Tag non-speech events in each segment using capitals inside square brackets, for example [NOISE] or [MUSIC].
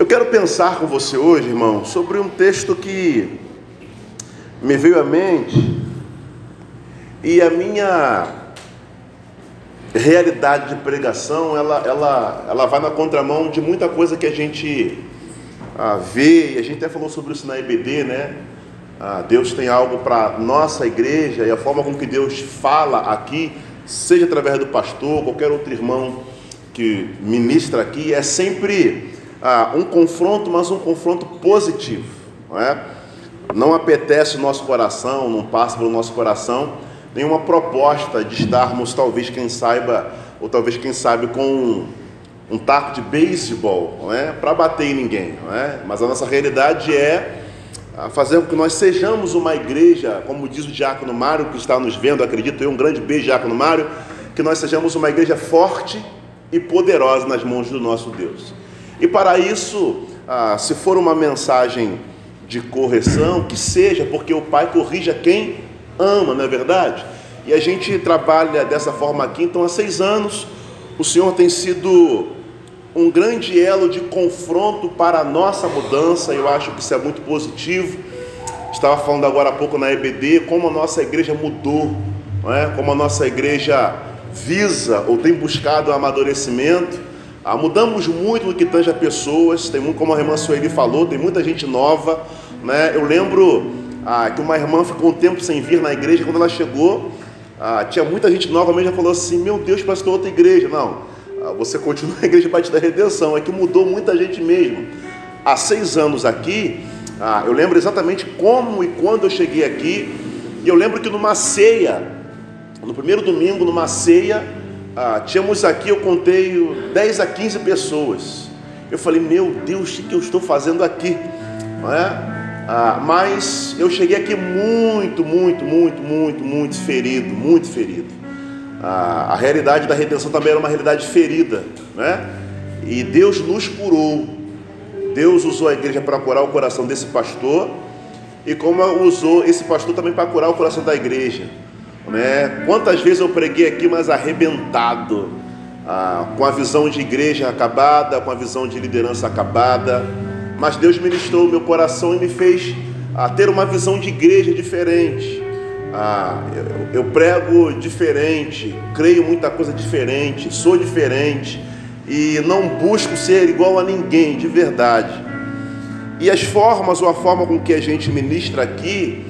Eu quero pensar com você hoje, irmão, sobre um texto que me veio à mente e a minha realidade de pregação, ela, ela, ela vai na contramão de muita coisa que a gente ah, vê, e a gente até falou sobre isso na EBD, né? Ah, Deus tem algo para nossa igreja e a forma com que Deus fala aqui, seja através do pastor, qualquer outro irmão que ministra aqui, é sempre ah, um confronto, mas um confronto positivo, não é? Não apetece o nosso coração, não passa pelo nosso coração nenhuma proposta de estarmos, talvez, quem saiba, ou talvez, quem sabe, com um, um taco de beisebol, é? Para bater em ninguém, é? Mas a nossa realidade é ah, fazer com que nós sejamos uma igreja, como diz o diácono Mário, que está nos vendo, acredito eu, um grande beijo, diácono Mário, que nós sejamos uma igreja forte e poderosa nas mãos do nosso Deus. E para isso, ah, se for uma mensagem de correção, que seja, porque o Pai corrija quem ama, não é verdade? E a gente trabalha dessa forma aqui, então há seis anos o Senhor tem sido um grande elo de confronto para a nossa mudança, eu acho que isso é muito positivo. Estava falando agora há pouco na EBD como a nossa igreja mudou, não é? como a nossa igreja visa ou tem buscado o amadurecimento. Ah, mudamos muito no que tange a pessoas, tem muito, como a irmã Sueli falou, tem muita gente nova. Né? Eu lembro ah, que uma irmã ficou um tempo sem vir na igreja, quando ela chegou, ah, tinha muita gente nova, mesmo falou assim: Meu Deus, parece que é outra igreja. Não, ah, você continua na igreja Batista da Redenção, é que mudou muita gente mesmo. Há seis anos aqui, ah, eu lembro exatamente como e quando eu cheguei aqui, e eu lembro que numa ceia, no primeiro domingo, numa ceia, ah, tínhamos aqui, eu contei 10 a 15 pessoas. Eu falei, meu Deus, o que eu estou fazendo aqui? Não é? Ah, mas eu cheguei aqui muito, muito, muito, muito, muito ferido, muito ferido. Ah, a realidade da redenção também era uma realidade ferida, né? E Deus nos curou. Deus usou a igreja para curar o coração desse pastor e como usou esse pastor também para curar o coração da igreja. Né? Quantas vezes eu preguei aqui, mas arrebentado, ah, com a visão de igreja acabada, com a visão de liderança acabada, mas Deus ministrou meu coração e me fez ah, ter uma visão de igreja diferente. Ah, eu, eu prego diferente, creio muita coisa diferente, sou diferente e não busco ser igual a ninguém, de verdade. E as formas ou a forma com que a gente ministra aqui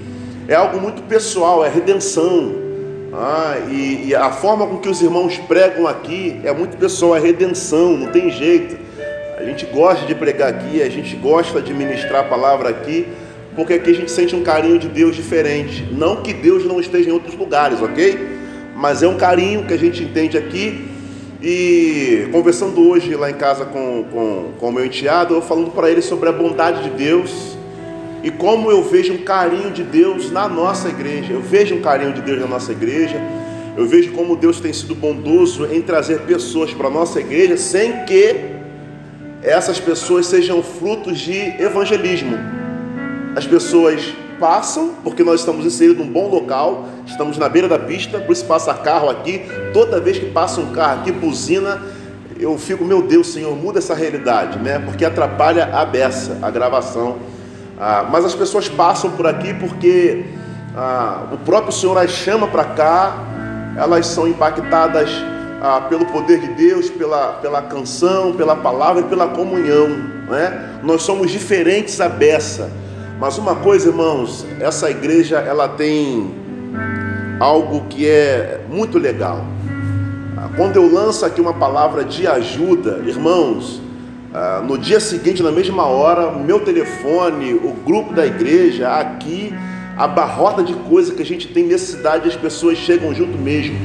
é algo muito pessoal, é redenção. Ah, e, e, a forma com que os irmãos pregam aqui é muito pessoal, é redenção, não tem jeito. A gente gosta de pregar aqui, a gente gosta de ministrar a palavra aqui, porque aqui a gente sente um carinho de Deus diferente. Não que Deus não esteja em outros lugares, ok? Mas é um carinho que a gente entende aqui. E conversando hoje lá em casa com, com, com o meu enteado, eu falando para ele sobre a bondade de Deus e como eu vejo um carinho de Deus na nossa igreja. Eu vejo um carinho de Deus na nossa igreja. Eu vejo como Deus tem sido bondoso em trazer pessoas para a nossa igreja sem que essas pessoas sejam frutos de evangelismo. As pessoas passam, porque nós estamos inseridos num bom local, estamos na beira da pista, por isso passa carro aqui. Toda vez que passa um carro aqui, buzina, eu fico, meu Deus, Senhor, muda essa realidade, né? Porque atrapalha a beça, a gravação ah, mas as pessoas passam por aqui porque ah, o próprio Senhor as chama para cá, elas são impactadas ah, pelo poder de Deus, pela, pela canção, pela palavra e pela comunhão. Né? Nós somos diferentes à beça. Mas uma coisa, irmãos, essa igreja ela tem algo que é muito legal. Ah, quando eu lanço aqui uma palavra de ajuda, irmãos, ah, no dia seguinte, na mesma hora, meu telefone, o grupo da igreja, aqui, a barrota de coisa que a gente tem necessidade, as pessoas chegam junto mesmo.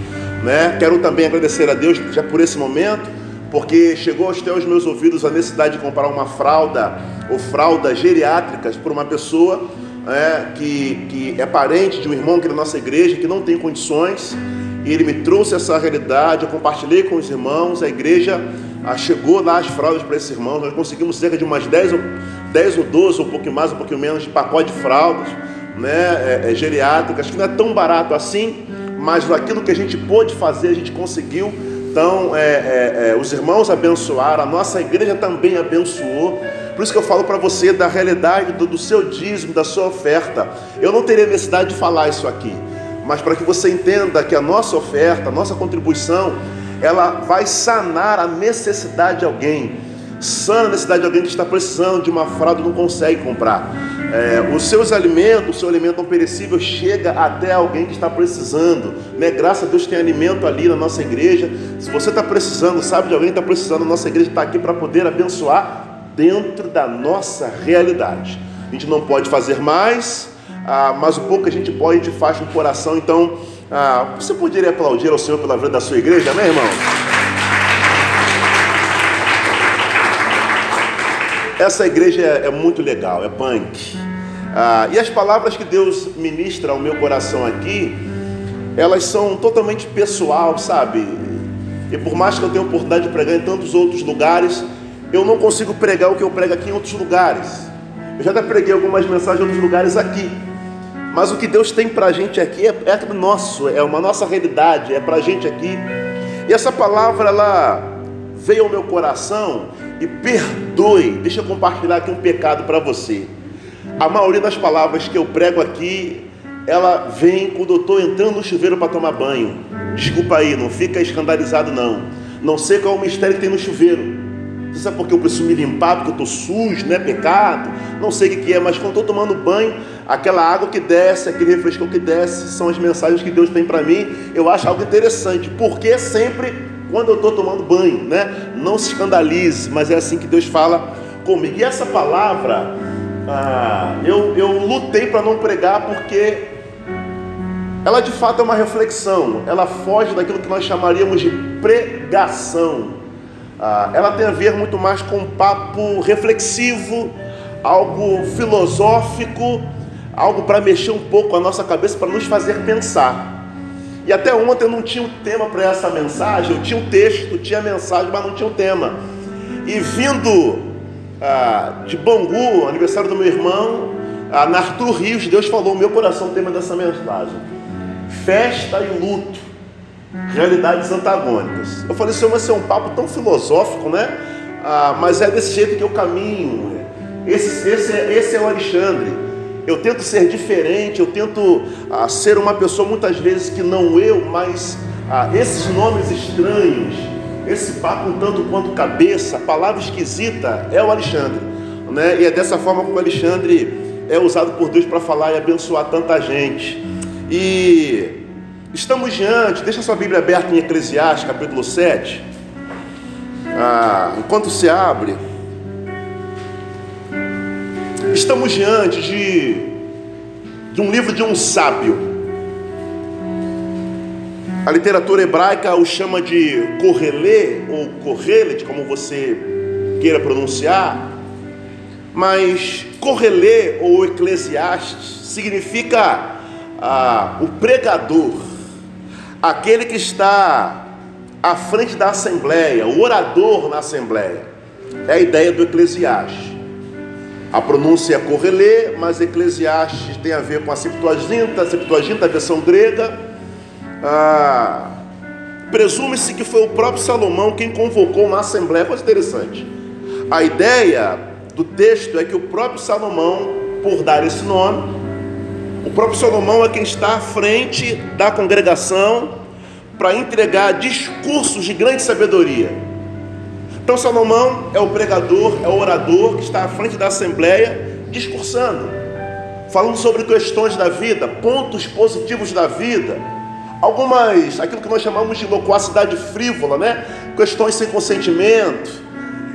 Né? Quero também agradecer a Deus já por esse momento, porque chegou até os meus ouvidos a necessidade de comprar uma fralda ou fraldas geriátricas para uma pessoa é, que, que é parente de um irmão é da nossa igreja, que não tem condições, e ele me trouxe essa realidade, eu compartilhei com os irmãos, a igreja chegou lá as fraldas para esses irmãos, nós conseguimos cerca de umas 10 ou, 10 ou 12, ou um pouquinho mais, um pouquinho menos, de pacote de fraldas, né, é, é, geriátricas, que não é tão barato assim, mas aquilo que a gente pôde fazer, a gente conseguiu Então, é, é, é, os irmãos abençoaram, a nossa igreja também abençoou. Por isso que eu falo para você da realidade do, do seu dízimo, da sua oferta. Eu não teria necessidade de falar isso aqui, mas para que você entenda que a nossa oferta, a nossa contribuição, ela vai sanar a necessidade de alguém. Sana a necessidade de alguém que está precisando de uma fralda e não consegue comprar. É, os seus alimentos, o seu alimento não perecível chega até alguém que está precisando. Né? Graças a Deus tem alimento ali na nossa igreja. Se você está precisando, sabe de alguém que está precisando, a nossa igreja está aqui para poder abençoar dentro da nossa realidade. A gente não pode fazer mais, ah, mas o pouco que a gente pode, a gente faz no coração. Então, ah, você poderia aplaudir ao Senhor pela vida da sua igreja, né, irmão? Essa igreja é, muito legal, é punk. Ah, e as palavras que Deus ministra ao meu coração aqui, elas são totalmente pessoal, sabe? E por mais que eu tenha oportunidade de pregar em tantos outros lugares, eu não consigo pregar o que eu prego aqui em outros lugares. Eu já até preguei algumas mensagens em outros lugares aqui. Mas o que Deus tem para a gente aqui é, é nosso, é uma nossa realidade, é para a gente aqui. E essa palavra, ela veio ao meu coração e perdoe. Deixa eu compartilhar aqui um pecado para você. A maioria das palavras que eu prego aqui, ela vem quando eu estou entrando no chuveiro para tomar banho. Desculpa aí, não fica escandalizado não. Não sei qual é o mistério que tem no chuveiro. Você sabe por que eu preciso me limpar? Porque eu estou sujo, não é pecado? Não sei o que é, mas quando estou tomando banho, aquela água que desce, aquele refresco que desce, são as mensagens que Deus tem para mim. Eu acho algo interessante, porque sempre quando eu estou tomando banho, né? Não se escandalize, mas é assim que Deus fala comigo. E essa palavra, ah, eu, eu lutei para não pregar porque ela de fato é uma reflexão, ela foge daquilo que nós chamaríamos de pregação. Ah, ela tem a ver muito mais com um papo reflexivo, algo filosófico, algo para mexer um pouco a nossa cabeça, para nos fazer pensar. E até ontem eu não tinha um tema para essa mensagem, eu tinha um texto, tinha mensagem, mas não tinha um tema. E vindo ah, de Bangu, aniversário do meu irmão, ah, Arthur Rios, Deus falou no meu coração o tema dessa mensagem: festa e luto realidades antagônicas. Eu falei, Senhor, mas esse é um papo tão filosófico, né? Ah, mas é desse jeito que eu caminho. Esse, esse, é, esse é o Alexandre. Eu tento ser diferente, eu tento ah, ser uma pessoa muitas vezes que não eu, mas ah, esses nomes estranhos, esse papo tanto quanto cabeça, palavra esquisita, é o Alexandre. Né? E é dessa forma que o Alexandre é usado por Deus para falar e abençoar tanta gente. E Estamos diante, deixa sua Bíblia aberta em Eclesiastes, capítulo 7. Ah, enquanto se abre, estamos diante de, de um livro de um sábio. A literatura hebraica o chama de Correlê, ou Correlet, como você queira pronunciar, mas Correlê ou Eclesiastes significa ah, o pregador aquele que está à frente da assembleia, o orador na assembleia. É a ideia do Eclesiastes. A pronúncia é Correlê, mas Eclesiastes tem a ver com a Septuaginta, a Septuaginta, a versão grega. Ah, Presume-se que foi o próprio Salomão quem convocou uma assembleia, coisa interessante. A ideia do texto é que o próprio Salomão, por dar esse nome, o próprio Salomão é quem está à frente da congregação para entregar discursos de grande sabedoria. Então Salomão é o pregador, é o orador que está à frente da assembleia discursando, falando sobre questões da vida, pontos positivos da vida, algumas, aquilo que nós chamamos de loquacidade frívola, né? Questões sem consentimento,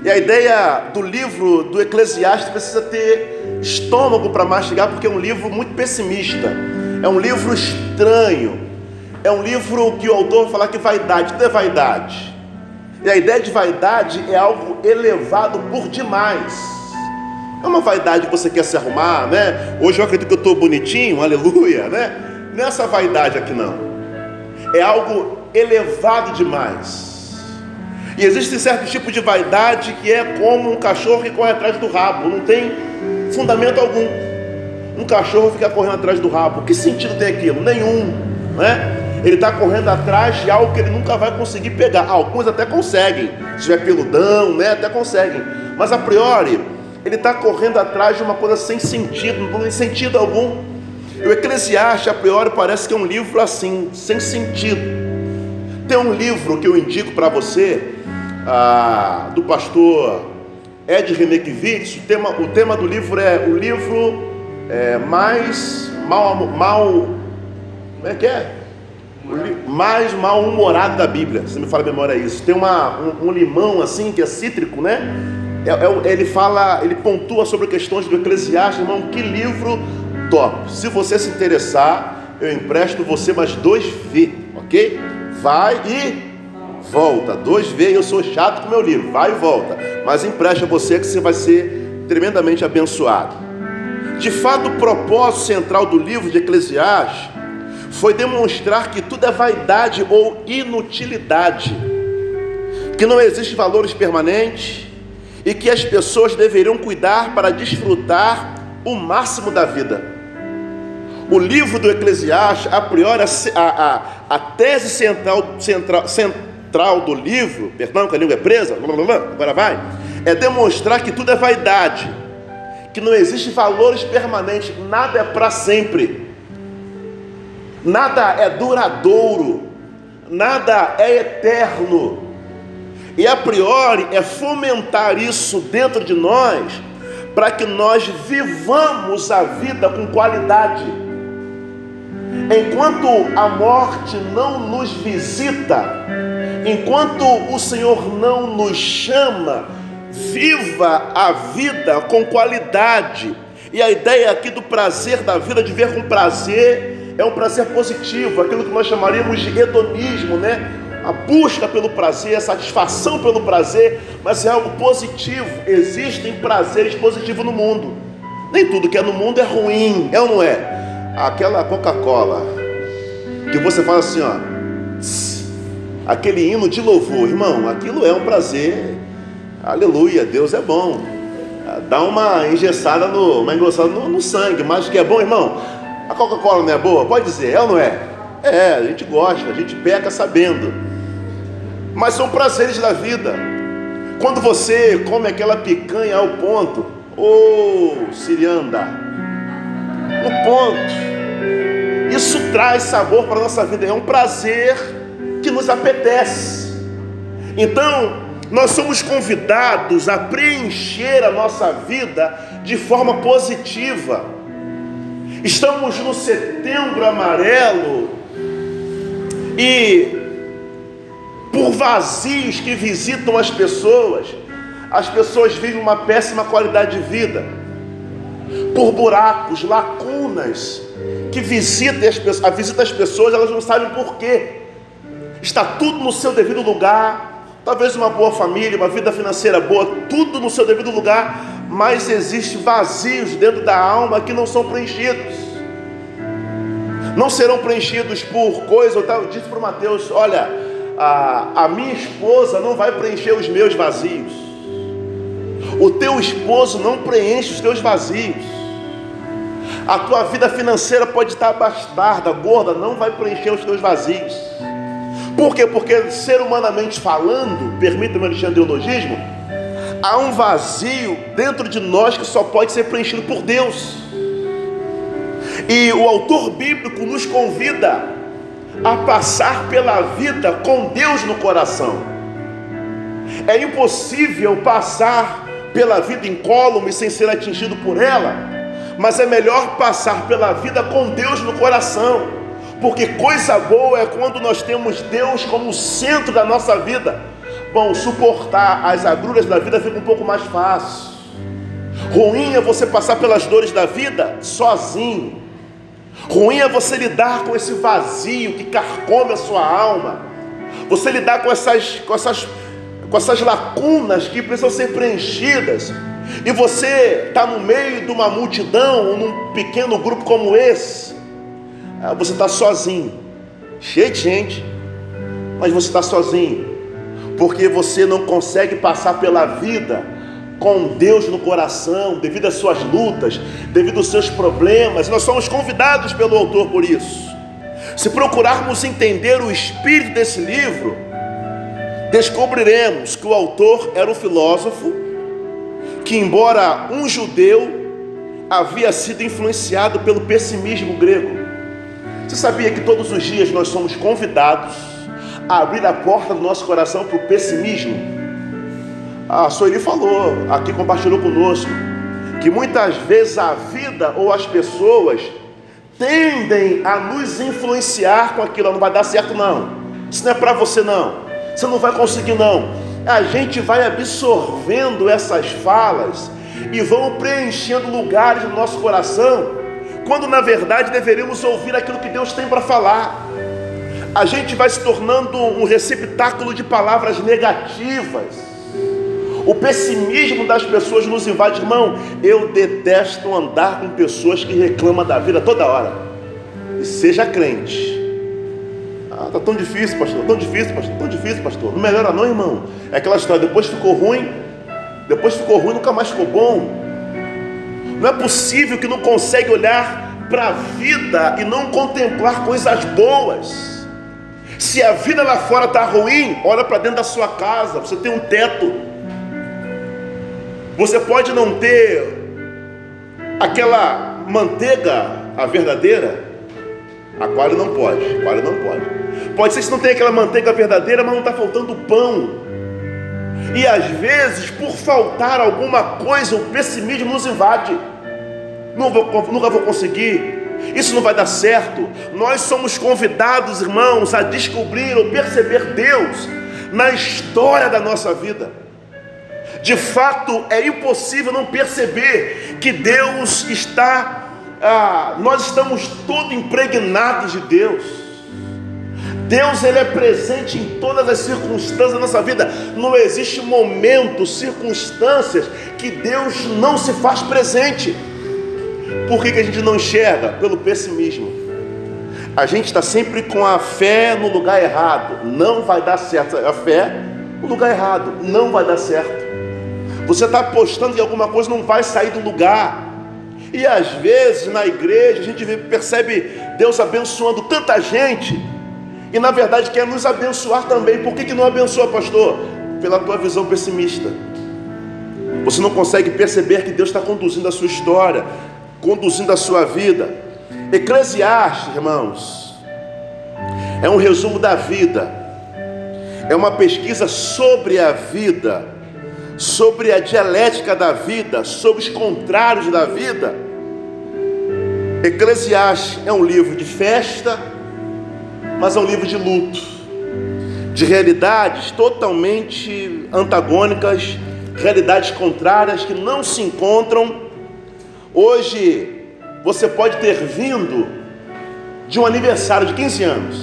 e a ideia do livro do Eclesiastes precisa ter estômago para mastigar, porque é um livro muito pessimista, é um livro estranho, é um livro que o autor fala que vaidade, tudo é vaidade. E a ideia de vaidade é algo elevado por demais. É uma vaidade que você quer se arrumar, né? Hoje eu acredito que eu estou bonitinho, aleluia, né? Nessa vaidade aqui não. É algo elevado demais. E existe certo tipo de vaidade que é como um cachorro que corre atrás do rabo, não tem fundamento algum. Um cachorro fica correndo atrás do rabo, que sentido tem aquilo? Nenhum, né? Ele está correndo atrás de algo que ele nunca vai conseguir pegar. Alguns até conseguem, se tiver peludão, né? Até conseguem. Mas a priori, ele está correndo atrás de uma coisa sem sentido, não tem sentido algum. O Eclesiastes, a priori, parece que é um livro assim, sem sentido. Tem um livro que eu indico para você, ah, do pastor Ed Renekiewicz. O tema, o tema do livro é o livro é, mais mal, mal. Como é que é? mais mal-humorado da Bíblia, se me fala a memória é isso. Tem uma, um, um, limão assim, que é cítrico, né? É, é, ele fala, ele pontua sobre questões do Eclesiastes, irmão, que livro top. Se você se interessar, eu empresto você mais dois V, ok? Vai e volta. Dois V, eu sou chato com meu livro, vai e volta. Mas empresta você que você vai ser tremendamente abençoado. De fato, o propósito central do livro de Eclesiastes foi demonstrar que tudo é vaidade ou inutilidade, que não existe valores permanentes e que as pessoas deveriam cuidar para desfrutar o máximo da vida. O livro do Eclesiastes, a priori, a, a, a tese central, central, central do livro, perdão, que a língua é presa, agora vai, é demonstrar que tudo é vaidade, que não existe valores permanentes, nada é para sempre nada é duradouro, nada é eterno. E a priori é fomentar isso dentro de nós, para que nós vivamos a vida com qualidade. Enquanto a morte não nos visita, enquanto o Senhor não nos chama, viva a vida com qualidade. E a ideia aqui do prazer da vida, de ver com prazer é um prazer positivo, aquilo que nós chamaríamos de hedonismo, né? A busca pelo prazer, a satisfação pelo prazer, mas é algo positivo. Existem prazeres positivos no mundo. Nem tudo que é no mundo é ruim, é ou não é? Aquela Coca-Cola que você fala assim, ó, aquele hino de louvor, irmão, aquilo é um prazer. Aleluia, Deus é bom. Dá uma engessada no, uma engrossada no, no sangue, mas que é bom, irmão, a Coca-Cola não é boa? Pode dizer, é ou não é? É, a gente gosta, a gente peca sabendo. Mas são prazeres da vida. Quando você come aquela picanha ao ponto, ô oh, Sirianda, no ponto, isso traz sabor para a nossa vida, é um prazer que nos apetece. Então, nós somos convidados a preencher a nossa vida de forma positiva. Estamos no setembro amarelo e por vazios que visitam as pessoas, as pessoas vivem uma péssima qualidade de vida. Por buracos, lacunas que visitam as pessoas, visita as pessoas, elas não sabem por quê. Está tudo no seu devido lugar, talvez uma boa família, uma vida financeira boa, tudo no seu devido lugar, mas existem vazios dentro da alma que não são preenchidos. Não serão preenchidos por coisa, eu disse para o Mateus: olha, a, a minha esposa não vai preencher os meus vazios. O teu esposo não preenche os teus vazios. A tua vida financeira pode estar bastarda, gorda, não vai preencher os teus vazios. Por quê? Porque, ser humanamente falando, permita-me o alexandriologismo, há um vazio dentro de nós que só pode ser preenchido por Deus. E o autor bíblico nos convida a passar pela vida com Deus no coração. É impossível passar pela vida incólume sem ser atingido por ela, mas é melhor passar pela vida com Deus no coração, porque coisa boa é quando nós temos Deus como centro da nossa vida Bom, suportar as agruras da vida fica um pouco mais fácil. Ruim é você passar pelas dores da vida sozinho. Ruim é você lidar com esse vazio que carcome a sua alma. Você lidar com essas, com essas, com essas lacunas que precisam ser preenchidas. E você está no meio de uma multidão, ou num pequeno grupo como esse. Ah, você está sozinho, cheio de gente, mas você está sozinho porque você não consegue passar pela vida com Deus no coração, devido às suas lutas, devido aos seus problemas. Nós somos convidados pelo autor por isso. Se procurarmos entender o espírito desse livro, descobriremos que o autor era um filósofo que, embora um judeu, havia sido influenciado pelo pessimismo grego. Você sabia que todos os dias nós somos convidados a abrir a porta do nosso coração para o pessimismo? A Soeli falou, aqui compartilhou conosco, que muitas vezes a vida ou as pessoas tendem a nos influenciar com aquilo, não vai dar certo não. Isso não é para você não. Você não vai conseguir não. A gente vai absorvendo essas falas e vão preenchendo lugares no nosso coração, quando na verdade deveríamos ouvir aquilo que Deus tem para falar. A gente vai se tornando um receptáculo de palavras negativas. O pessimismo das pessoas nos invade, irmão. Eu detesto andar com pessoas que reclamam da vida toda hora. E seja crente. Ah, tá tão difícil, pastor. Tão difícil, pastor. Tão difícil, pastor. Não melhora não, irmão. É aquela história. Depois ficou ruim. Depois ficou ruim, nunca mais ficou bom. Não é possível que não consegue olhar para a vida e não contemplar coisas boas. Se a vida lá fora está ruim, olha para dentro da sua casa. Você tem um teto. Você pode não ter aquela manteiga, a verdadeira. Aquário não pode. Aquário não pode. Pode ser que não tenha aquela manteiga verdadeira, mas não está faltando pão. E às vezes, por faltar alguma coisa, o pessimismo nos invade. Não vou, nunca vou conseguir. Isso não vai dar certo. Nós somos convidados, irmãos, a descobrir ou perceber Deus na história da nossa vida. De fato, é impossível não perceber que Deus está, ah, nós estamos todos impregnados de Deus. Deus ele é presente em todas as circunstâncias da nossa vida. Não existe momento, circunstâncias que Deus não se faz presente. Por que, que a gente não enxerga? Pelo pessimismo. A gente está sempre com a fé no lugar errado. Não vai dar certo. A fé no lugar errado. Não vai dar certo. Você está apostando em alguma coisa, não vai sair do lugar. E às vezes na igreja a gente percebe Deus abençoando tanta gente e na verdade quer nos abençoar também. Por que, que não abençoa, pastor? Pela tua visão pessimista. Você não consegue perceber que Deus está conduzindo a sua história, conduzindo a sua vida. Eclesiastes, irmãos, é um resumo da vida, é uma pesquisa sobre a vida, sobre a dialética da vida, sobre os contrários da vida. Eclesiastes é um livro de festa, mas é um livro de luto, de realidades totalmente antagônicas, realidades contrárias que não se encontram. Hoje você pode ter vindo de um aniversário de 15 anos,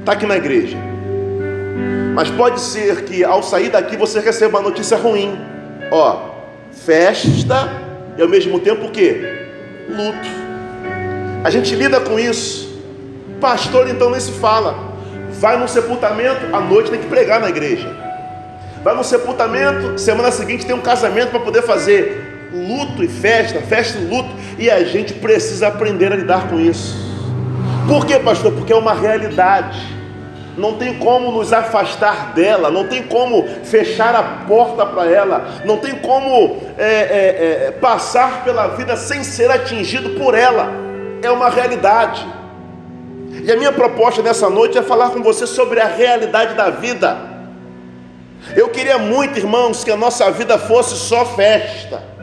está aqui na igreja, mas pode ser que ao sair daqui você receba uma notícia ruim, ó, festa e ao mesmo tempo o que? Luto. A gente lida com isso. Pastor, então nem se fala. Vai no sepultamento, à noite tem que pregar na igreja. Vai no sepultamento, semana seguinte tem um casamento para poder fazer luto e festa, festa e luto, e a gente precisa aprender a lidar com isso. Por quê, pastor? Porque é uma realidade. Não tem como nos afastar dela, não tem como fechar a porta para ela, não tem como é, é, é, passar pela vida sem ser atingido por ela. É uma realidade. E a minha proposta nessa noite é falar com você sobre a realidade da vida. Eu queria muito, irmãos, que a nossa vida fosse só festa.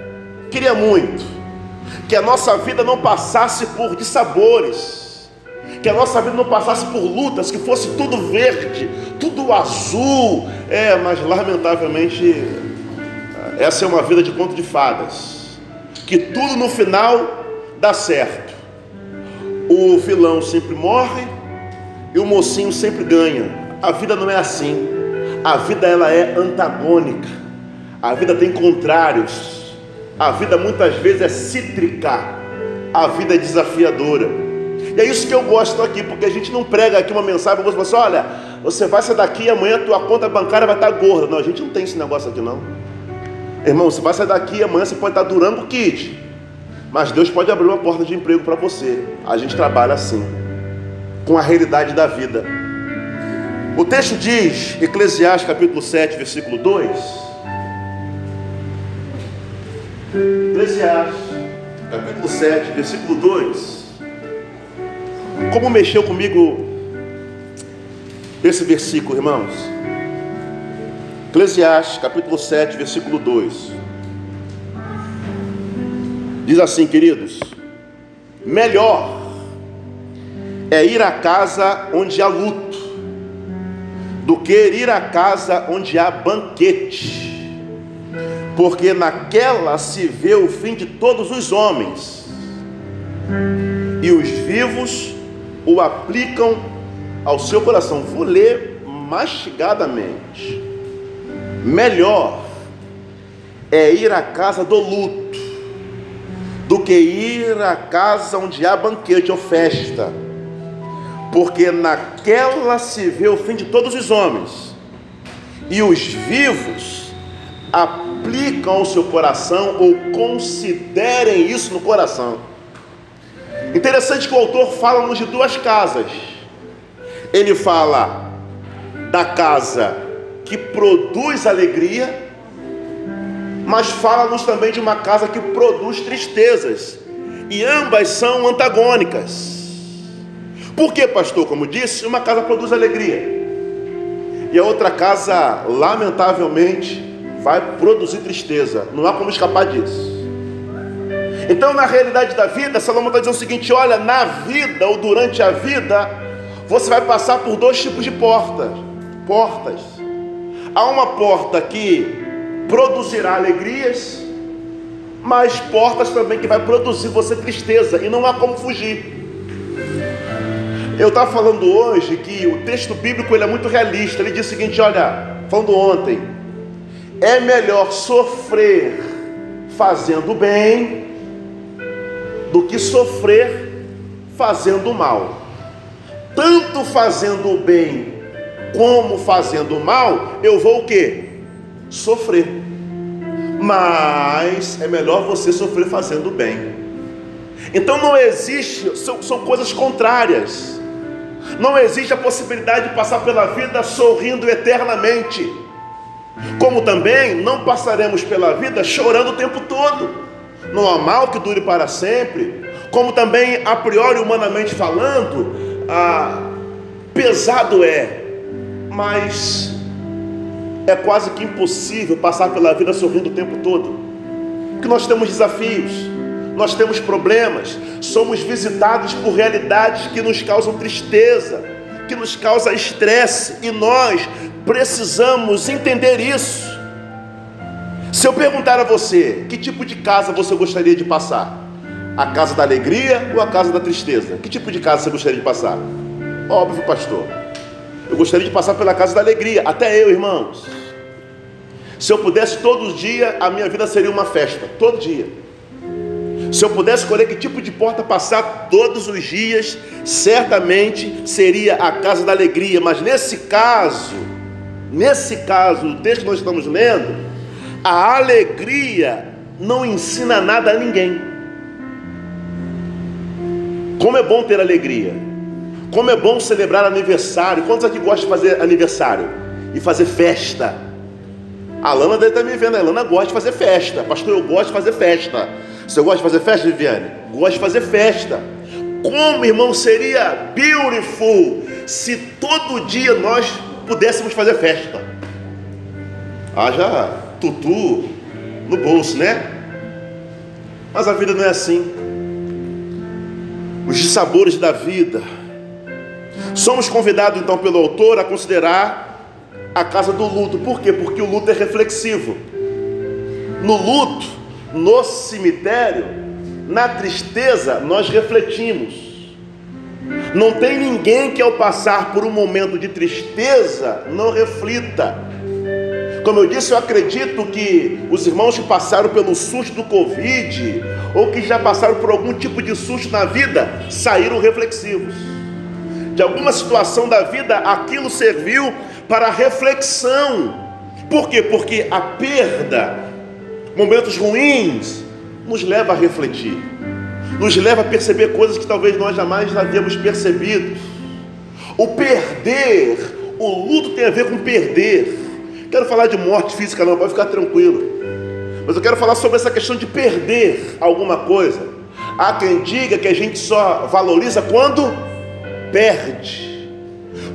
Queria muito. Que a nossa vida não passasse por dissabores. Que a nossa vida não passasse por lutas, que fosse tudo verde, tudo azul. É, mas lamentavelmente, essa é uma vida de conto de fadas. Que tudo no final dá certo o vilão sempre morre e o mocinho sempre ganha. A vida não é assim. A vida ela é antagônica. A vida tem contrários. A vida muitas vezes é cítrica. A vida é desafiadora. E é isso que eu gosto aqui, porque a gente não prega aqui uma mensagem para você assim, olha, você vai sair daqui e amanhã a tua conta bancária vai estar gorda. Não, a gente não tem esse negócio aqui não. Irmão, você vai sair daqui e amanhã você pode estar durando o kit. Mas Deus pode abrir uma porta de emprego para você. A gente trabalha assim. com a realidade da vida. O texto diz, Eclesiastes capítulo 7, versículo 2. Eclesiastes capítulo 7, versículo 2. Como mexeu comigo esse versículo, irmãos? Eclesiastes capítulo 7, versículo 2. Diz assim, queridos: Melhor é ir à casa onde há luto, do que ir à casa onde há banquete, porque naquela se vê o fim de todos os homens, e os vivos o aplicam ao seu coração. Vou ler mastigadamente. Melhor é ir à casa do luto do que ir à casa onde há banquete ou festa porque naquela se vê o fim de todos os homens, e os vivos aplicam ao seu coração ou considerem isso no coração. Interessante que o autor fala-nos de duas casas. Ele fala da casa que produz alegria, mas fala-nos também de uma casa que produz tristezas, e ambas são antagônicas. Por que, pastor? Como disse, uma casa produz alegria. E a outra casa, lamentavelmente, vai produzir tristeza. Não há como escapar disso. Então, na realidade da vida, Salomão está dizendo o seguinte: olha, na vida ou durante a vida, você vai passar por dois tipos de portas. Portas. Há uma porta que produzirá alegrias, mas portas também que vai produzir você tristeza, e não há como fugir. Eu estava falando hoje que o texto bíblico ele é muito realista. Ele diz o seguinte: olha, falando ontem, é melhor sofrer fazendo bem do que sofrer fazendo mal. Tanto fazendo bem como fazendo mal, eu vou o que? Sofrer. Mas é melhor você sofrer fazendo bem. Então não existe, são, são coisas contrárias. Não existe a possibilidade de passar pela vida sorrindo eternamente. Como também não passaremos pela vida chorando o tempo todo. Não há mal que dure para sempre. Como também, a priori, humanamente falando, ah, pesado é, mas é quase que impossível passar pela vida sorrindo o tempo todo. Porque nós temos desafios, nós temos problemas, somos visitados por realidades que nos causam tristeza, que nos causam estresse, e nós precisamos entender isso. Se eu perguntar a você, que tipo de casa você gostaria de passar? A casa da alegria ou a casa da tristeza? Que tipo de casa você gostaria de passar? Óbvio, pastor. Eu gostaria de passar pela casa da alegria, até eu, irmãos. Se eu pudesse todo dia, a minha vida seria uma festa, todo dia. Se eu pudesse escolher que tipo de porta passar todos os dias, certamente seria a casa da alegria. Mas nesse caso, nesse caso, o texto que nós estamos lendo, a alegria não ensina nada a ninguém. Como é bom ter alegria. Como é bom celebrar aniversário. Quantos aqui gostam de fazer aniversário? E fazer festa? A Lana deve estar me vendo. A Lana gosta de fazer festa. Pastor, eu gosto de fazer festa. Você gosta de fazer festa, Viviane? Gosto de fazer festa. Como, irmão, seria beautiful se todo dia nós pudéssemos fazer festa. Haja tutu no bolso, né? Mas a vida não é assim. Os sabores da vida. Somos convidados então pelo autor a considerar a casa do luto. Por quê? Porque o luto é reflexivo. No luto, no cemitério, na tristeza, nós refletimos. Não tem ninguém que ao passar por um momento de tristeza não reflita. Como eu disse, eu acredito que os irmãos que passaram pelo susto do Covid, ou que já passaram por algum tipo de susto na vida, saíram reflexivos. De alguma situação da vida, aquilo serviu para reflexão. Por quê? Porque a perda momentos ruins, nos leva a refletir, nos leva a perceber coisas que talvez nós jamais havíamos percebido. O perder, o luto tem a ver com perder. Quero falar de morte física, não, pode ficar tranquilo. Mas eu quero falar sobre essa questão de perder alguma coisa. Há quem diga que a gente só valoriza quando perde.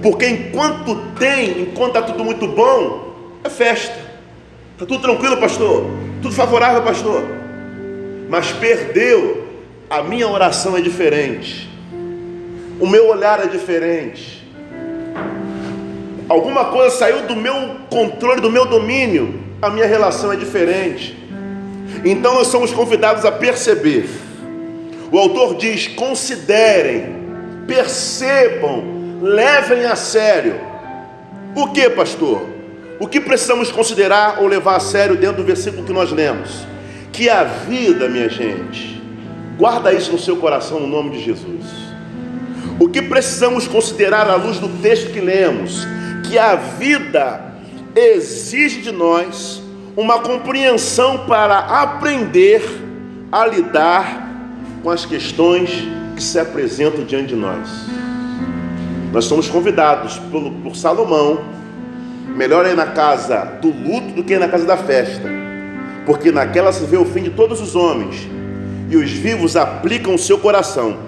Porque enquanto tem, enquanto está tudo muito bom, é festa. Está tudo tranquilo, pastor? Tudo favorável, pastor? Mas perdeu, a minha oração é diferente. O meu olhar é diferente. Alguma coisa saiu do meu controle, do meu domínio, a minha relação é diferente. Então nós somos convidados a perceber. O autor diz: considerem, percebam, levem a sério. O que, pastor? O que precisamos considerar ou levar a sério dentro do versículo que nós lemos? Que a vida, minha gente, guarda isso no seu coração no nome de Jesus. O que precisamos considerar à luz do texto que lemos? Que a vida exige de nós uma compreensão para aprender a lidar com as questões que se apresentam diante de nós. Nós somos convidados por, por Salomão Melhor é na casa do luto do que na casa da festa, porque naquela se vê o fim de todos os homens, e os vivos aplicam o seu coração.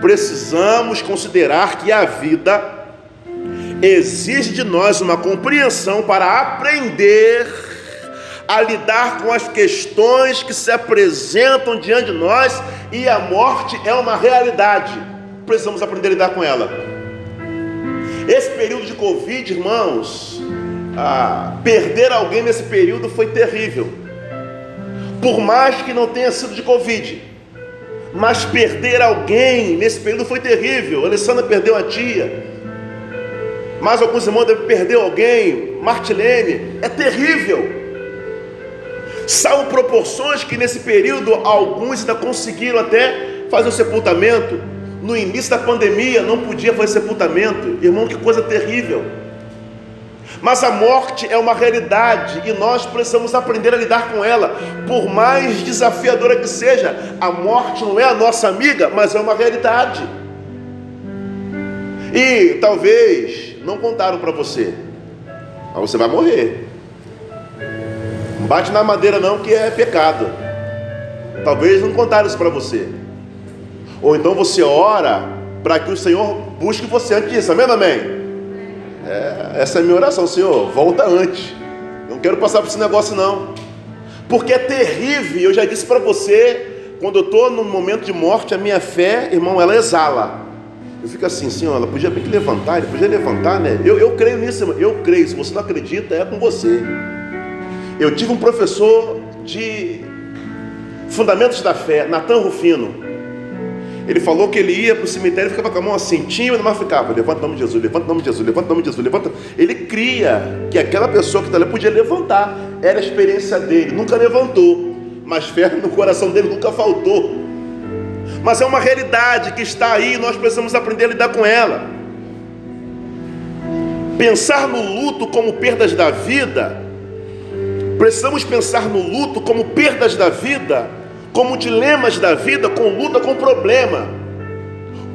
Precisamos considerar que a vida exige de nós uma compreensão para aprender a lidar com as questões que se apresentam diante de nós, e a morte é uma realidade. Precisamos aprender a lidar com ela. Esse período de Covid, irmãos, ah, perder alguém nesse período foi terrível. Por mais que não tenha sido de Covid, mas perder alguém nesse período foi terrível. Alessandra perdeu a tia, mais alguns irmãos devem perder alguém, Martilene, é terrível. São proporções que nesse período alguns ainda conseguiram até fazer o sepultamento. No início da pandemia não podia fazer sepultamento, irmão, que coisa terrível. Mas a morte é uma realidade e nós precisamos aprender a lidar com ela. Por mais desafiadora que seja, a morte não é a nossa amiga, mas é uma realidade. E talvez não contaram para você, mas você vai morrer. Não bate na madeira não, que é pecado. Talvez não contaram isso para você. Ou então você ora para que o Senhor busque você antes disso. Amém, amém? É, essa é a minha oração, Senhor, volta antes. Não quero passar por esse negócio não. Porque é terrível, eu já disse para você, quando eu estou no momento de morte, a minha fé, irmão, ela exala. Eu fico assim, Senhor, ela podia bem que levantar, ele podia levantar, né? Eu, eu creio nisso, irmão. eu creio. Se você não acredita, é com você. Eu tive um professor de Fundamentos da Fé, Natan Rufino. Ele falou que ele ia para o cemitério e ficava com a mão assim, tímido, mas ficava, levanta o nome de Jesus, levanta o nome de Jesus, levanta o nome de Jesus, levanta. Ele cria que aquela pessoa que está ali podia levantar. Era a experiência dele, nunca levantou, mas fé no coração dele nunca faltou. Mas é uma realidade que está aí, nós precisamos aprender a lidar com ela. Pensar no luto como perdas da vida, precisamos pensar no luto como perdas da vida como dilemas da vida, com luta com problema.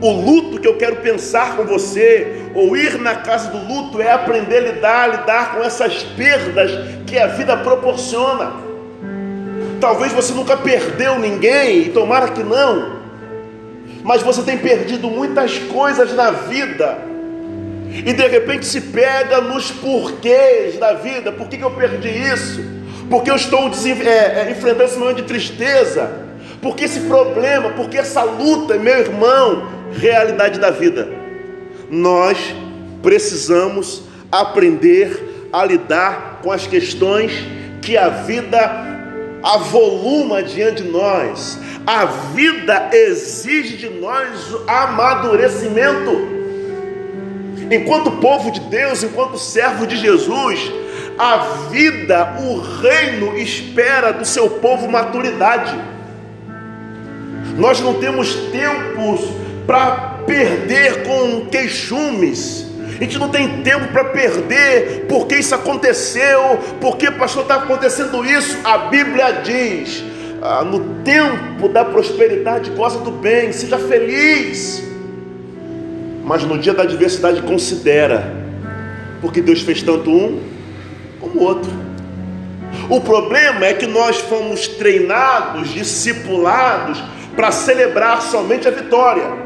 O luto que eu quero pensar com você, ou ir na casa do luto, é aprender a lidar, lidar com essas perdas que a vida proporciona. Talvez você nunca perdeu ninguém, e tomara que não, mas você tem perdido muitas coisas na vida, e de repente se pega nos porquês da vida: por que, que eu perdi isso? Porque eu estou é, é, enfrentando esse momento de tristeza, porque esse problema, porque essa luta, meu irmão, realidade da vida. Nós precisamos aprender a lidar com as questões que a vida avoluma diante de nós. A vida exige de nós amadurecimento. Enquanto povo de Deus, enquanto servo de Jesus, a vida, o reino espera do seu povo maturidade. Nós não temos tempos para perder com queixumes. A gente não tem tempo para perder porque isso aconteceu, porque pastor está acontecendo isso. A Bíblia diz: ah, no tempo da prosperidade, goza do bem, seja feliz. mas no dia da adversidade considera, porque Deus fez tanto um o outro. O problema é que nós fomos treinados, discipulados para celebrar somente a vitória.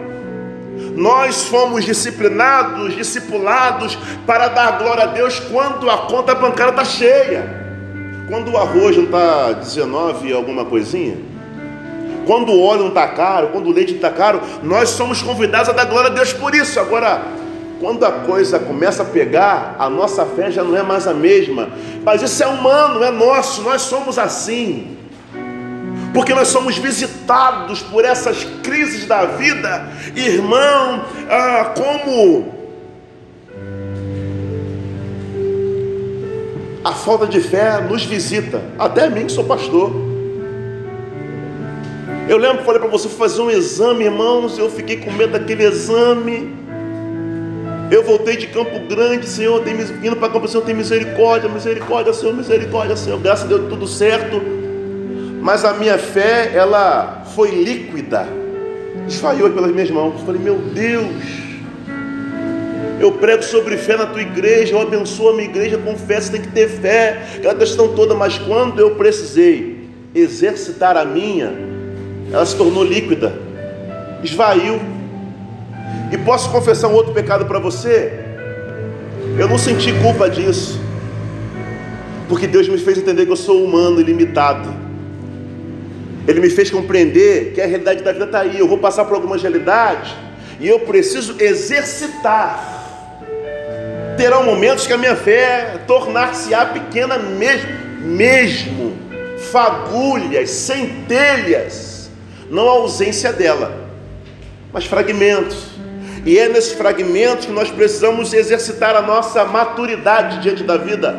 Nós fomos disciplinados, discipulados para dar glória a Deus quando a conta bancária está cheia. Quando o arroz não está 19 alguma coisinha, quando o óleo não está caro, quando o leite não está caro, nós somos convidados a dar glória a Deus por isso. Agora, quando a coisa começa a pegar, a nossa fé já não é mais a mesma. Mas isso é humano, é nosso, nós somos assim. Porque nós somos visitados por essas crises da vida, irmão, ah, como a falta de fé nos visita, até mim que sou pastor. Eu lembro que falei para você fazer um exame, irmãos, eu fiquei com medo daquele exame. Eu voltei de Campo Grande, Senhor, tem, indo para Campo Senhor, tem misericórdia, misericórdia, Senhor, misericórdia, Senhor. Graças a Deus, tudo certo. Mas a minha fé, ela foi líquida, desfaiou pelas minhas mãos. Eu falei, meu Deus, eu prego sobre fé na tua igreja, eu abençoo a minha igreja você tem que ter fé, aquela questão toda, mas quando eu precisei exercitar a minha, ela se tornou líquida, esvaiu. E posso confessar um outro pecado para você? Eu não senti culpa disso, porque Deus me fez entender que eu sou humano e limitado. Ele me fez compreender que a realidade da vida está aí. Eu vou passar por algumas realidades e eu preciso exercitar. Terão momentos que a minha fé tornar-se-á pequena mesmo, mesmo, fagulhas, centelhas, não a ausência dela, mas fragmentos. E é nesses fragmentos que nós precisamos exercitar a nossa maturidade diante da vida.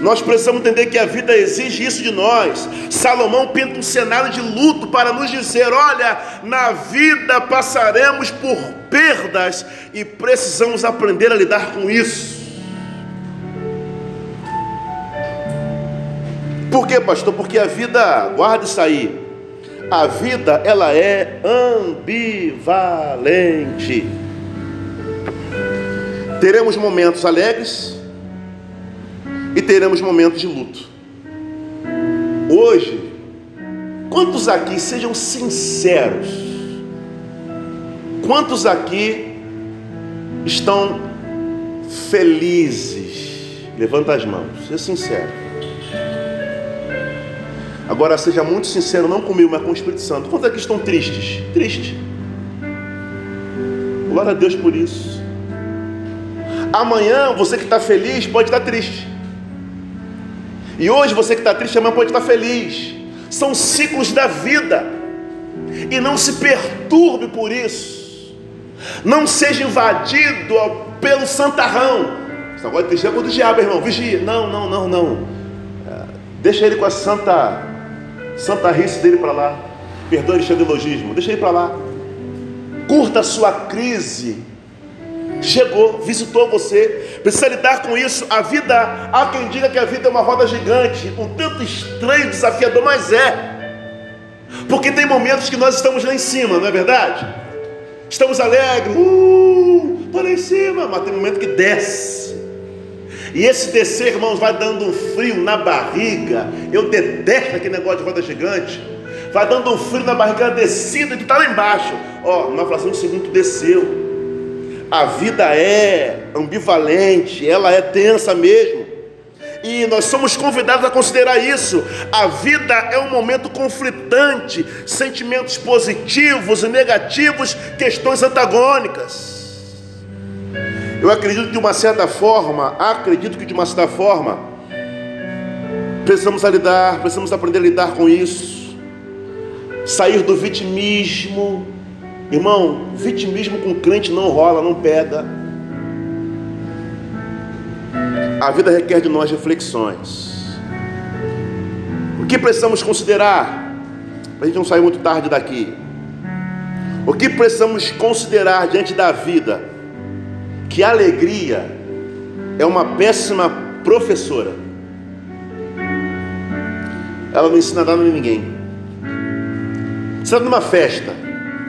Nós precisamos entender que a vida exige isso de nós. Salomão pinta um cenário de luto para nos dizer: olha, na vida passaremos por perdas e precisamos aprender a lidar com isso. Por quê, pastor? Porque a vida, guarda isso aí, a vida ela é ambivalente. Teremos momentos alegres e teremos momentos de luto. Hoje, quantos aqui sejam sinceros? Quantos aqui estão felizes? Levanta as mãos, seja sincero. Agora seja muito sincero, não comigo, mas com o Espírito Santo. Quantos aqui estão tristes? Tristes. Glória a Deus por isso. Amanhã você que está feliz pode estar triste. E hoje você que está triste, amanhã pode estar feliz. São ciclos da vida. E não se perturbe por isso. Não seja invadido pelo santarrão. Esse negócio de tristeza é do diabo, irmão. Vigia. Não, não, não, não. É, deixa ele com a santa Santa Rice dele para lá. Perdoe o elogismo. Deixa ele para lá. Curta a sua crise. Chegou, visitou você. Precisa lidar com isso. A vida, há quem diga que a vida é uma roda gigante. Um tanto estranho, desafiador, mas é. Porque tem momentos que nós estamos lá em cima, não é verdade? Estamos alegres, uh, estou lá em cima, mas tem momento que desce. E esse descer, irmãos, vai dando um frio na barriga. Eu detesto aquele negócio de roda gigante. Vai dando um frio na barriga, descida, que está lá embaixo. Ó, numa fração de segundo desceu. A vida é ambivalente, ela é tensa mesmo. E nós somos convidados a considerar isso. A vida é um momento conflitante, sentimentos positivos e negativos, questões antagônicas. Eu acredito que de uma certa forma, acredito que de uma certa forma, precisamos lidar, precisamos aprender a lidar com isso. Sair do vitimismo. Irmão, vitimismo com crente não rola, não pega. A vida requer de nós reflexões. O que precisamos considerar? Para a gente não sair muito tarde daqui. O que precisamos considerar diante da vida? Que a alegria é uma péssima professora. Ela não ensina nada a ninguém. Você está numa festa,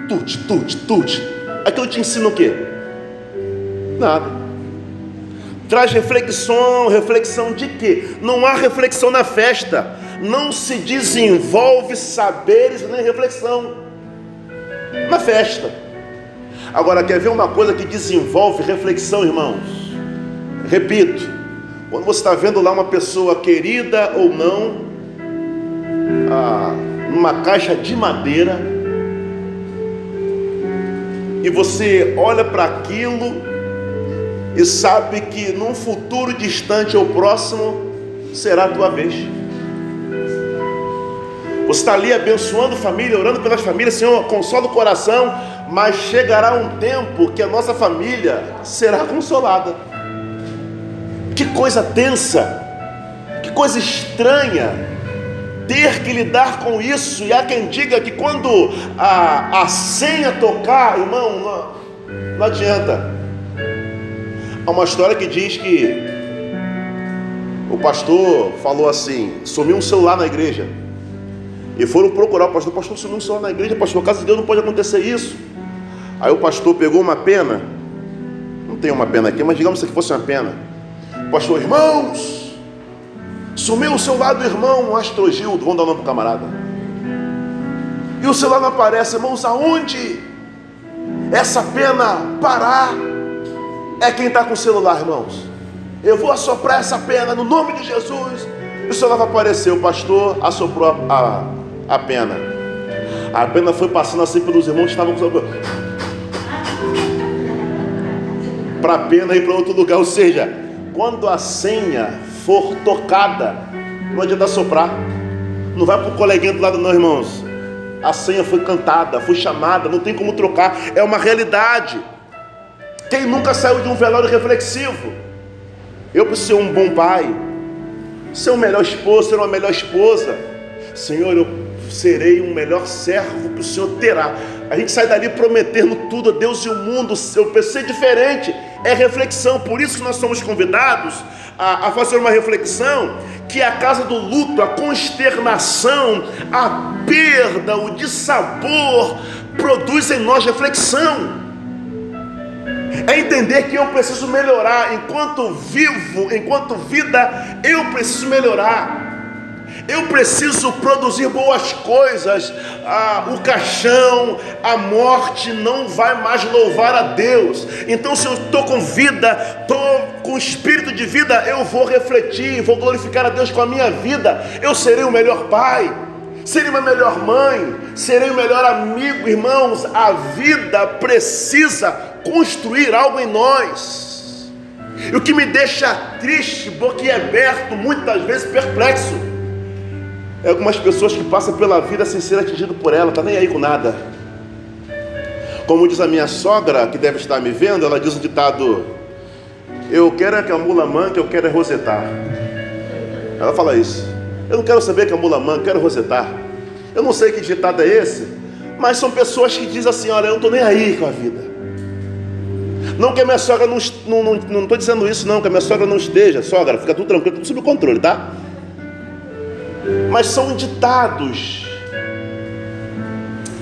tute, tute, tute. Aquilo te ensina o quê? Nada. Traz reflexão, reflexão de quê? Não há reflexão na festa. Não se desenvolve saberes nem reflexão na festa. Agora, quer ver uma coisa que desenvolve reflexão, irmãos? Repito, quando você está vendo lá uma pessoa querida ou não, ah, numa caixa de madeira, e você olha para aquilo e sabe que num futuro distante ou próximo será a tua vez. Você está ali abençoando família, orando pelas famílias, Senhor, consola o coração, mas chegará um tempo que a nossa família será consolada. Que coisa tensa, que coisa estranha ter que lidar com isso. E há quem diga que quando a, a senha tocar, irmão, não, não adianta. Há uma história que diz que o pastor falou assim: sumiu um celular na igreja. E foram procurar o pastor, o pastor sumiu um celular na igreja, pastor, casa de Deus não pode acontecer isso. Aí o pastor pegou uma pena, não tem uma pena aqui, mas digamos que fosse uma pena. Pastor, irmãos, sumiu o celular do irmão Astrogildo, vamos dar o nome para o camarada. E o celular não aparece, irmãos, aonde essa pena parar é quem está com o celular, irmãos. Eu vou assoprar essa pena no nome de Jesus. E o celular vai aparecer, o pastor assoprou a, a a pena. A pena foi passando assim pelos irmãos que estavam para a pena ir para outro lugar. Ou seja, quando a senha for tocada, não adianta soprar. Não vai para o coleguinha do lado, não, irmãos. A senha foi cantada, foi chamada, não tem como trocar. É uma realidade. Quem nunca saiu de um velório reflexivo? Eu preciso ser um bom pai, ser um melhor esposo, ser uma melhor esposa. Senhor, eu serei um melhor servo que o Senhor terá. A gente sai dali prometendo tudo a Deus e o mundo, eu pensei diferente, é reflexão, por isso que nós somos convidados a, a fazer uma reflexão que a casa do luto, a consternação, a perda, o dissabor, produz em nós reflexão. É entender que eu preciso melhorar, enquanto vivo, enquanto vida, eu preciso melhorar. Eu preciso produzir boas coisas. Ah, o caixão, a morte não vai mais louvar a Deus. Então, se eu estou com vida, estou com espírito de vida, eu vou refletir, vou glorificar a Deus com a minha vida. Eu serei o melhor pai, serei uma melhor mãe, serei o melhor amigo, irmãos. A vida precisa construir algo em nós. E o que me deixa triste, boquiaberto, muitas vezes perplexo algumas pessoas que passam pela vida sem ser atingido por ela, tá nem aí com nada. Como diz a minha sogra, que deve estar me vendo, ela diz um ditado: Eu quero é que a mula manque, eu quero é rosetar. Ela fala isso. Eu não quero saber que a mula manca, eu quero rosetar. Eu não sei que ditado é esse, mas são pessoas que dizem assim: Olha, eu não estou nem aí com a vida. Não que a minha sogra não não, não, não dizendo isso, não, que a minha sogra não esteja. Sogra, fica tudo tranquilo, tudo sob controle, tá? Mas são ditados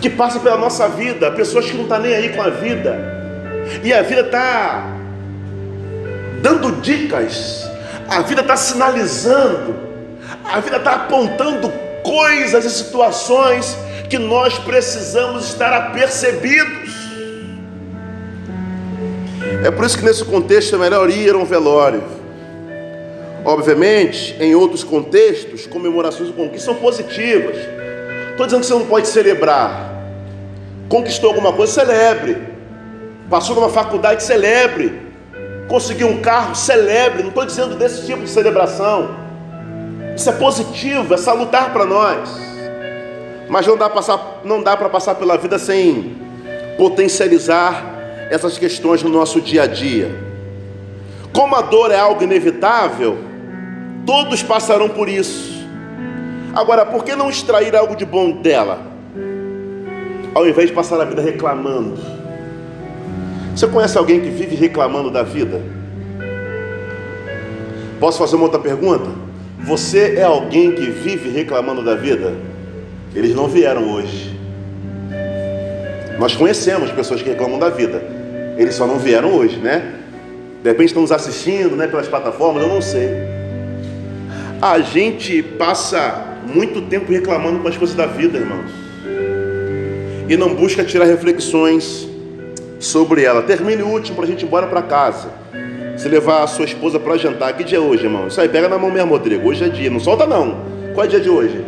que passam pela nossa vida, pessoas que não estão tá nem aí com a vida, e a vida está dando dicas, a vida está sinalizando, a vida está apontando coisas e situações que nós precisamos estar apercebidos. É por isso que nesse contexto é melhor ir a um velório Obviamente, em outros contextos, comemorações e conquistas são positivas. Estou dizendo que você não pode celebrar. Conquistou alguma coisa, celebre. Passou numa faculdade, celebre. Conseguiu um carro, celebre. Não estou dizendo desse tipo de celebração. Isso é positivo, é salutar para nós. Mas não dá para passar pela vida sem potencializar essas questões no nosso dia a dia. Como a dor é algo inevitável, Todos passarão por isso. Agora, por que não extrair algo de bom dela? Ao invés de passar a vida reclamando. Você conhece alguém que vive reclamando da vida? Posso fazer uma outra pergunta? Você é alguém que vive reclamando da vida? Eles não vieram hoje. Nós conhecemos pessoas que reclamam da vida. Eles só não vieram hoje, né? De repente estão nos assistindo né, pelas plataformas, eu não sei. A gente passa muito tempo reclamando com as coisas da vida, irmãos. E não busca tirar reflexões sobre ela. Termine o último para a gente ir embora para casa. Se levar a sua esposa para jantar. Que dia é hoje, irmão? Isso aí, pega na mão mesmo, Rodrigo. Hoje é dia. Não solta, não. Qual é o dia de hoje?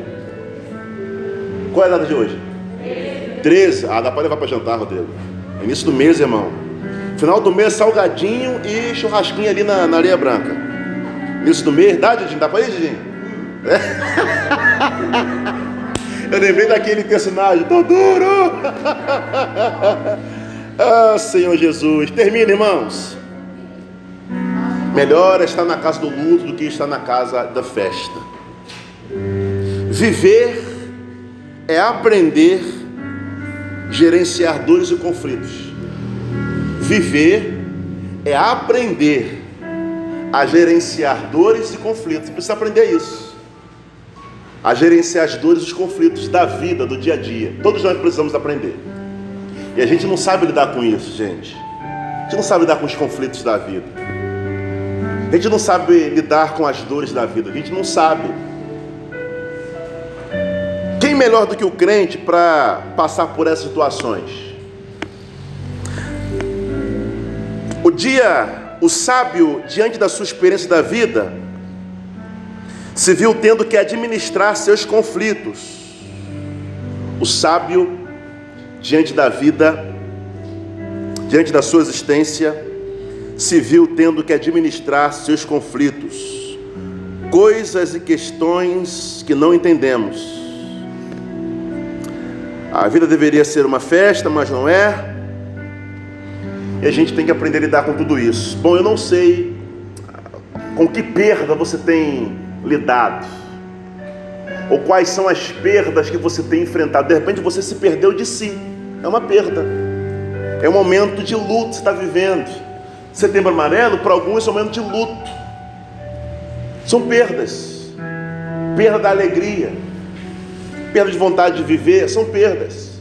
Qual é a data de hoje? 13. Ah, dá para levar para jantar, Rodrigo. Início do mês, irmão. Final do mês, salgadinho e churrasquinho ali na, na areia branca. Início do mês, dá, Didinho? Dá para ir, Didinho? É? [LAUGHS] Eu lembrei daquele personagem, tô duro! [LAUGHS] ah, Senhor Jesus. Termina, irmãos. Melhor é estar na casa do luto do que estar na casa da festa. Viver é aprender gerenciar dores e conflitos. Viver é aprender a gerenciar dores e conflitos. Você precisa aprender isso. A gerenciar as dores e os conflitos da vida, do dia a dia. Todos nós precisamos aprender. E a gente não sabe lidar com isso, gente. A gente não sabe lidar com os conflitos da vida. A gente não sabe lidar com as dores da vida. A gente não sabe. Quem melhor do que o crente para passar por essas situações? O dia, o sábio, diante da sua experiência da vida, se viu tendo que administrar seus conflitos. O sábio diante da vida, diante da sua existência, se viu tendo que administrar seus conflitos, coisas e questões que não entendemos. A vida deveria ser uma festa, mas não é. E a gente tem que aprender a lidar com tudo isso. Bom, eu não sei com que perda você tem lidado, ou quais são as perdas que você tem enfrentado. De repente você se perdeu de si é uma perda. É um momento de luto que você está vivendo. Setembro amarelo, para alguns, é um momento de luto. São perdas. Perda da alegria. Perda de vontade de viver. São perdas.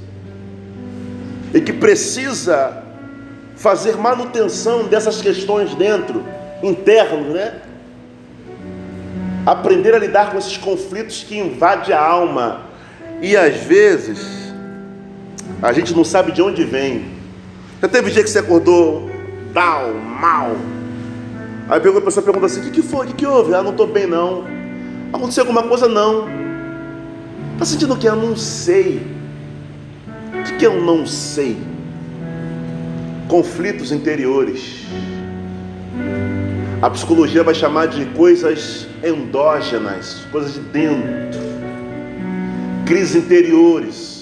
E que precisa fazer manutenção dessas questões dentro, internos, né? Aprender a lidar com esses conflitos que invadem a alma. E às vezes a gente não sabe de onde vem. Já teve dia que você acordou down, mal. Aí a pessoa pergunta assim: o que, que foi? O que, que houve? Ah, não estou bem não. Aconteceu alguma coisa? Não. Está sentindo o que? Eu não sei. O que, que eu não sei? Conflitos interiores. A psicologia vai chamar de coisas endógenas, coisas de dentro, crises interiores.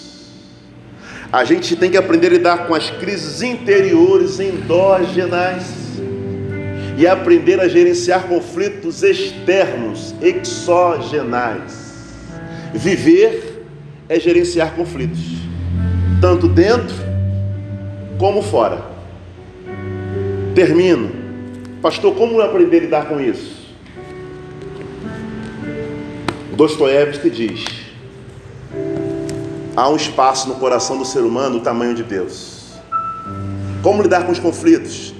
A gente tem que aprender a lidar com as crises interiores, endógenas, e aprender a gerenciar conflitos externos, exogenais. Viver é gerenciar conflitos, tanto dentro como fora. Termino. Pastor, como aprender a lidar com isso? Dostoiévski diz: há um espaço no coração do ser humano do tamanho de Deus. Como lidar com os conflitos?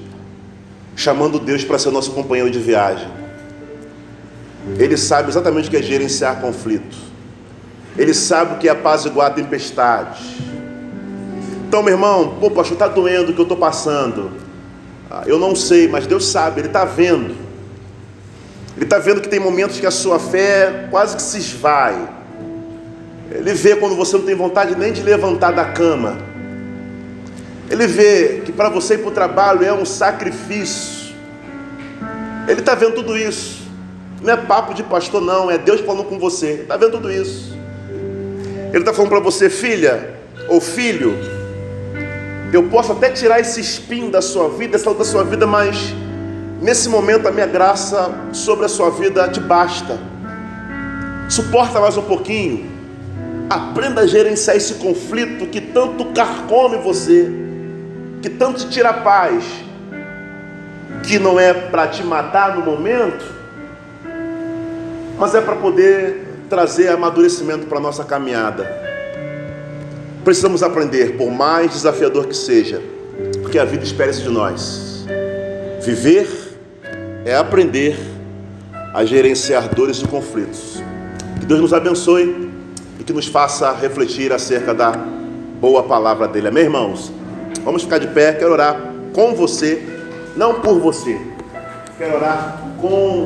Chamando Deus para ser nosso companheiro de viagem. Ele sabe exatamente o que é gerenciar conflito. Ele sabe o que é apaziguar a tempestade. Então, meu irmão, pô, pastor, está doendo o que eu estou passando. Ah, eu não sei, mas Deus sabe, Ele está vendo. Ele está vendo que tem momentos que a sua fé quase que se esvai ele vê quando você não tem vontade nem de levantar da cama. Ele vê que para você ir para o trabalho é um sacrifício. Ele está vendo tudo isso. Não é papo de pastor, não. É Deus falando com você. Está vendo tudo isso. Ele está falando para você, filha ou filho. Eu posso até tirar esse espinho da sua vida, essa da sua vida, mas nesse momento a minha graça sobre a sua vida te basta. Suporta mais um pouquinho. Aprenda a gerenciar esse conflito que tanto carcome você, que tanto te tira a paz, que não é para te matar no momento, mas é para poder trazer amadurecimento para a nossa caminhada. Precisamos aprender, por mais desafiador que seja, porque a vida espera isso de nós. Viver é aprender a gerenciar dores e conflitos. Que Deus nos abençoe e que nos faça refletir acerca da boa palavra dele. Amém, irmãos? Vamos ficar de pé, quero orar com você, não por você. Quero orar com